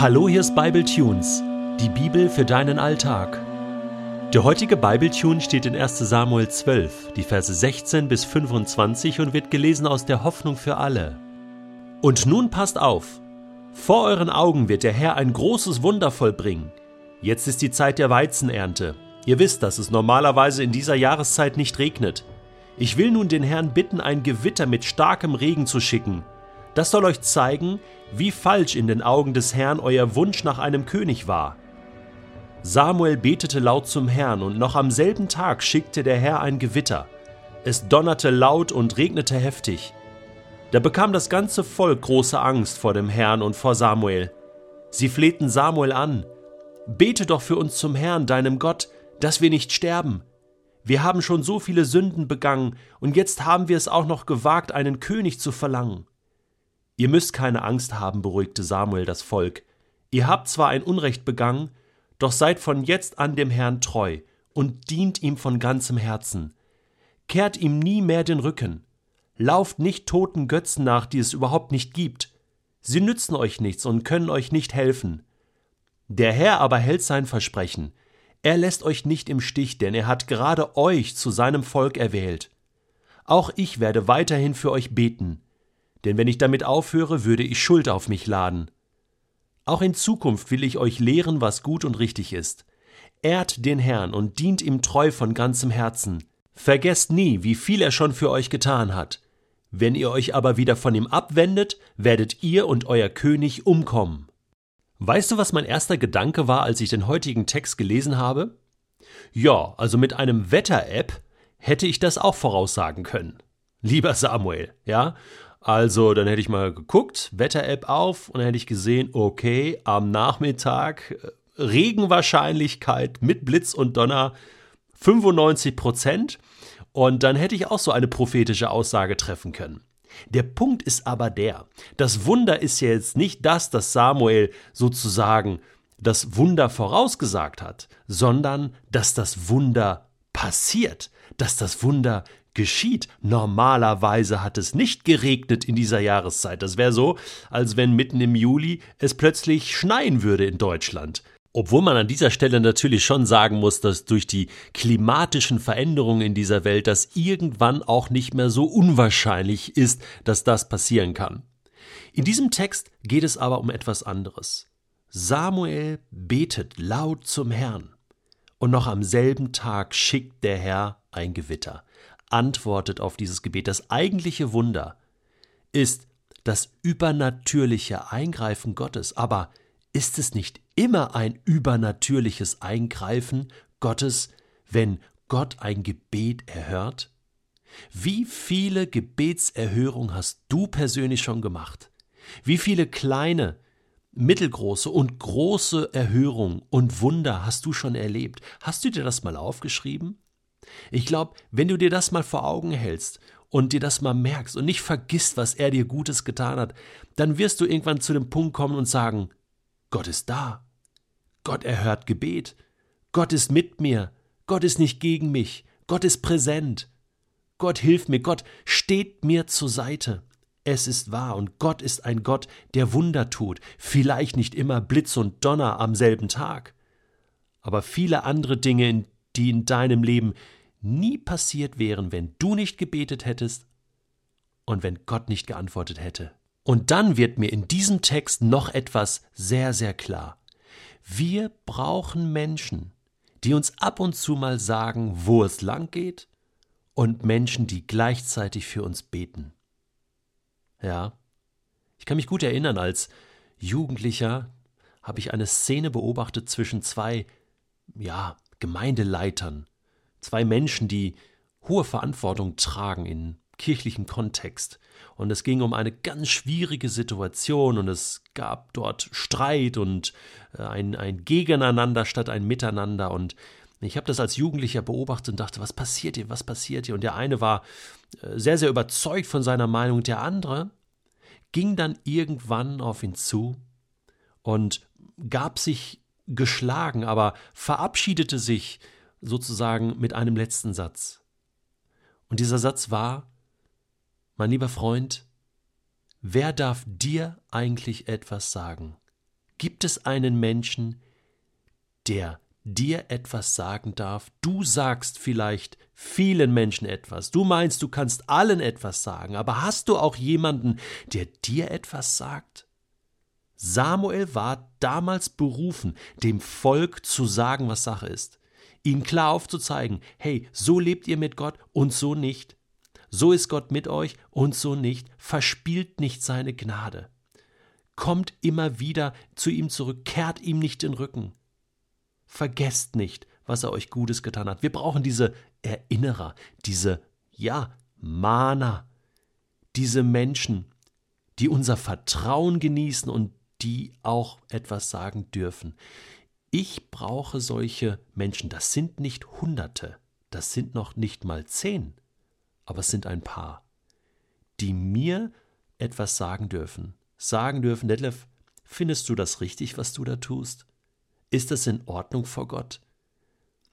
Hallo, hier ist Bible Tunes, die Bibel für deinen Alltag. Der heutige Bible Tune steht in 1. Samuel 12, die Verse 16 bis 25 und wird gelesen aus der Hoffnung für alle. Und nun passt auf, vor euren Augen wird der Herr ein großes Wunder vollbringen. Jetzt ist die Zeit der Weizenernte. Ihr wisst, dass es normalerweise in dieser Jahreszeit nicht regnet. Ich will nun den Herrn bitten, ein Gewitter mit starkem Regen zu schicken. Das soll euch zeigen, wie falsch in den Augen des Herrn euer Wunsch nach einem König war. Samuel betete laut zum Herrn, und noch am selben Tag schickte der Herr ein Gewitter. Es donnerte laut und regnete heftig. Da bekam das ganze Volk große Angst vor dem Herrn und vor Samuel. Sie flehten Samuel an, Bete doch für uns zum Herrn, deinem Gott, dass wir nicht sterben. Wir haben schon so viele Sünden begangen, und jetzt haben wir es auch noch gewagt, einen König zu verlangen. Ihr müsst keine Angst haben, beruhigte Samuel das Volk. Ihr habt zwar ein Unrecht begangen, doch seid von jetzt an dem Herrn treu und dient ihm von ganzem Herzen. Kehrt ihm nie mehr den Rücken. Lauft nicht toten Götzen nach, die es überhaupt nicht gibt. Sie nützen euch nichts und können euch nicht helfen. Der Herr aber hält sein Versprechen. Er lässt euch nicht im Stich, denn er hat gerade euch zu seinem Volk erwählt. Auch ich werde weiterhin für euch beten denn wenn ich damit aufhöre, würde ich Schuld auf mich laden. Auch in Zukunft will ich euch lehren, was gut und richtig ist. Ehrt den Herrn und dient ihm treu von ganzem Herzen. Vergesst nie, wie viel er schon für euch getan hat. Wenn ihr euch aber wieder von ihm abwendet, werdet ihr und euer König umkommen. Weißt du, was mein erster Gedanke war, als ich den heutigen Text gelesen habe? Ja, also mit einem Wetter-App hätte ich das auch voraussagen können. Lieber Samuel, ja? Also, dann hätte ich mal geguckt, Wetter-App auf und dann hätte ich gesehen, okay, am Nachmittag äh, Regenwahrscheinlichkeit mit Blitz und Donner 95 Prozent. Und dann hätte ich auch so eine prophetische Aussage treffen können. Der Punkt ist aber der, das Wunder ist ja jetzt nicht das, dass Samuel sozusagen das Wunder vorausgesagt hat, sondern dass das Wunder passiert, dass das Wunder geschieht. Normalerweise hat es nicht geregnet in dieser Jahreszeit. Das wäre so, als wenn mitten im Juli es plötzlich schneien würde in Deutschland. Obwohl man an dieser Stelle natürlich schon sagen muss, dass durch die klimatischen Veränderungen in dieser Welt das irgendwann auch nicht mehr so unwahrscheinlich ist, dass das passieren kann. In diesem Text geht es aber um etwas anderes. Samuel betet laut zum Herrn. Und noch am selben Tag schickt der Herr ein Gewitter antwortet auf dieses Gebet. Das eigentliche Wunder ist das übernatürliche Eingreifen Gottes. Aber ist es nicht immer ein übernatürliches Eingreifen Gottes, wenn Gott ein Gebet erhört? Wie viele Gebetserhörungen hast du persönlich schon gemacht? Wie viele kleine, mittelgroße und große Erhörungen und Wunder hast du schon erlebt? Hast du dir das mal aufgeschrieben? Ich glaube, wenn du dir das mal vor Augen hältst und dir das mal merkst und nicht vergisst, was er dir Gutes getan hat, dann wirst du irgendwann zu dem Punkt kommen und sagen, Gott ist da. Gott erhört Gebet. Gott ist mit mir. Gott ist nicht gegen mich. Gott ist präsent. Gott hilft mir. Gott steht mir zur Seite. Es ist wahr und Gott ist ein Gott, der Wunder tut. Vielleicht nicht immer Blitz und Donner am selben Tag. Aber viele andere Dinge, die in deinem Leben nie passiert wären, wenn du nicht gebetet hättest und wenn Gott nicht geantwortet hätte. Und dann wird mir in diesem Text noch etwas sehr, sehr klar. Wir brauchen Menschen, die uns ab und zu mal sagen, wo es lang geht, und Menschen, die gleichzeitig für uns beten. Ja, ich kann mich gut erinnern, als Jugendlicher habe ich eine Szene beobachtet zwischen zwei, ja, Gemeindeleitern, Zwei Menschen, die hohe Verantwortung tragen in kirchlichem Kontext. Und es ging um eine ganz schwierige Situation und es gab dort Streit und äh, ein, ein Gegeneinander statt ein Miteinander. Und ich habe das als Jugendlicher beobachtet und dachte, was passiert hier, was passiert hier? Und der eine war äh, sehr, sehr überzeugt von seiner Meinung, der andere ging dann irgendwann auf ihn zu und gab sich geschlagen, aber verabschiedete sich sozusagen mit einem letzten Satz. Und dieser Satz war, mein lieber Freund, wer darf dir eigentlich etwas sagen? Gibt es einen Menschen, der dir etwas sagen darf? Du sagst vielleicht vielen Menschen etwas. Du meinst, du kannst allen etwas sagen, aber hast du auch jemanden, der dir etwas sagt? Samuel war damals berufen, dem Volk zu sagen, was Sache ist. Ihnen klar aufzuzeigen, hey, so lebt ihr mit Gott und so nicht. So ist Gott mit euch und so nicht. Verspielt nicht seine Gnade. Kommt immer wieder zu ihm zurück, kehrt ihm nicht den Rücken. Vergesst nicht, was er euch Gutes getan hat. Wir brauchen diese Erinnerer, diese, ja, Mahner, diese Menschen, die unser Vertrauen genießen und die auch etwas sagen dürfen. Ich brauche solche Menschen. Das sind nicht Hunderte, das sind noch nicht mal zehn, aber es sind ein paar, die mir etwas sagen dürfen. Sagen dürfen, Detlef, findest du das richtig, was du da tust? Ist das in Ordnung vor Gott?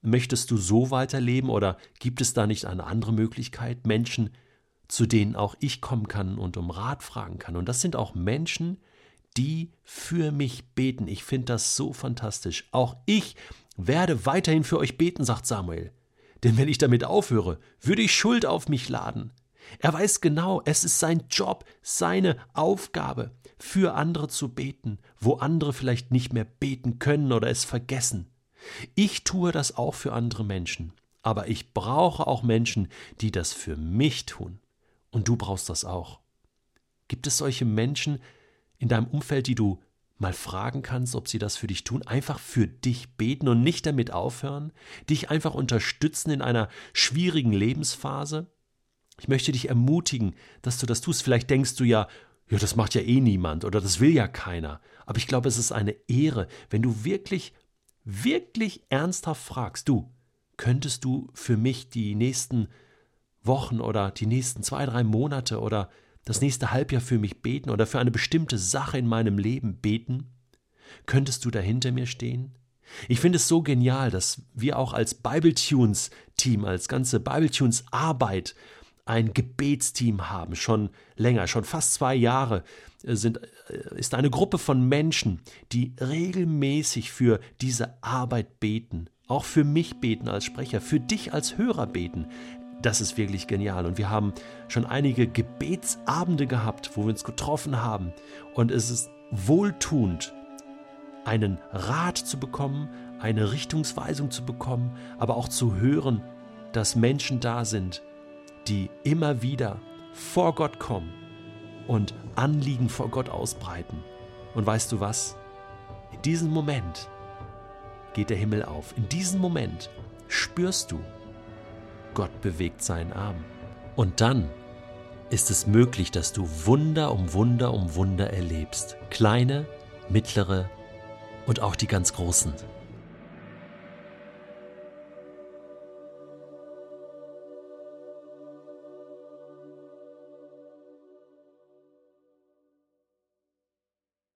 Möchtest du so weiterleben oder gibt es da nicht eine andere Möglichkeit? Menschen, zu denen auch ich kommen kann und um Rat fragen kann. Und das sind auch Menschen, die für mich beten. Ich finde das so fantastisch. Auch ich werde weiterhin für euch beten, sagt Samuel. Denn wenn ich damit aufhöre, würde ich Schuld auf mich laden. Er weiß genau, es ist sein Job, seine Aufgabe, für andere zu beten, wo andere vielleicht nicht mehr beten können oder es vergessen. Ich tue das auch für andere Menschen, aber ich brauche auch Menschen, die das für mich tun. Und du brauchst das auch. Gibt es solche Menschen, in deinem Umfeld, die du mal fragen kannst, ob sie das für dich tun, einfach für dich beten und nicht damit aufhören, dich einfach unterstützen in einer schwierigen Lebensphase? Ich möchte dich ermutigen, dass du das tust. Vielleicht denkst du ja, ja, das macht ja eh niemand oder das will ja keiner. Aber ich glaube, es ist eine Ehre, wenn du wirklich, wirklich ernsthaft fragst, du, könntest du für mich die nächsten Wochen oder die nächsten zwei, drei Monate oder das nächste Halbjahr für mich beten oder für eine bestimmte Sache in meinem Leben beten? Könntest du da hinter mir stehen? Ich finde es so genial, dass wir auch als Bibletunes-Team, als ganze Bibletunes-Arbeit ein Gebetsteam haben, schon länger, schon fast zwei Jahre äh, sind, äh, ist eine Gruppe von Menschen, die regelmäßig für diese Arbeit beten, auch für mich beten als Sprecher, für dich als Hörer beten. Das ist wirklich genial. Und wir haben schon einige Gebetsabende gehabt, wo wir uns getroffen haben. Und es ist wohltuend, einen Rat zu bekommen, eine Richtungsweisung zu bekommen, aber auch zu hören, dass Menschen da sind, die immer wieder vor Gott kommen und Anliegen vor Gott ausbreiten. Und weißt du was? In diesem Moment geht der Himmel auf. In diesem Moment spürst du, Gott bewegt seinen Arm. Und dann ist es möglich, dass du Wunder um Wunder um Wunder erlebst. Kleine, mittlere und auch die ganz großen.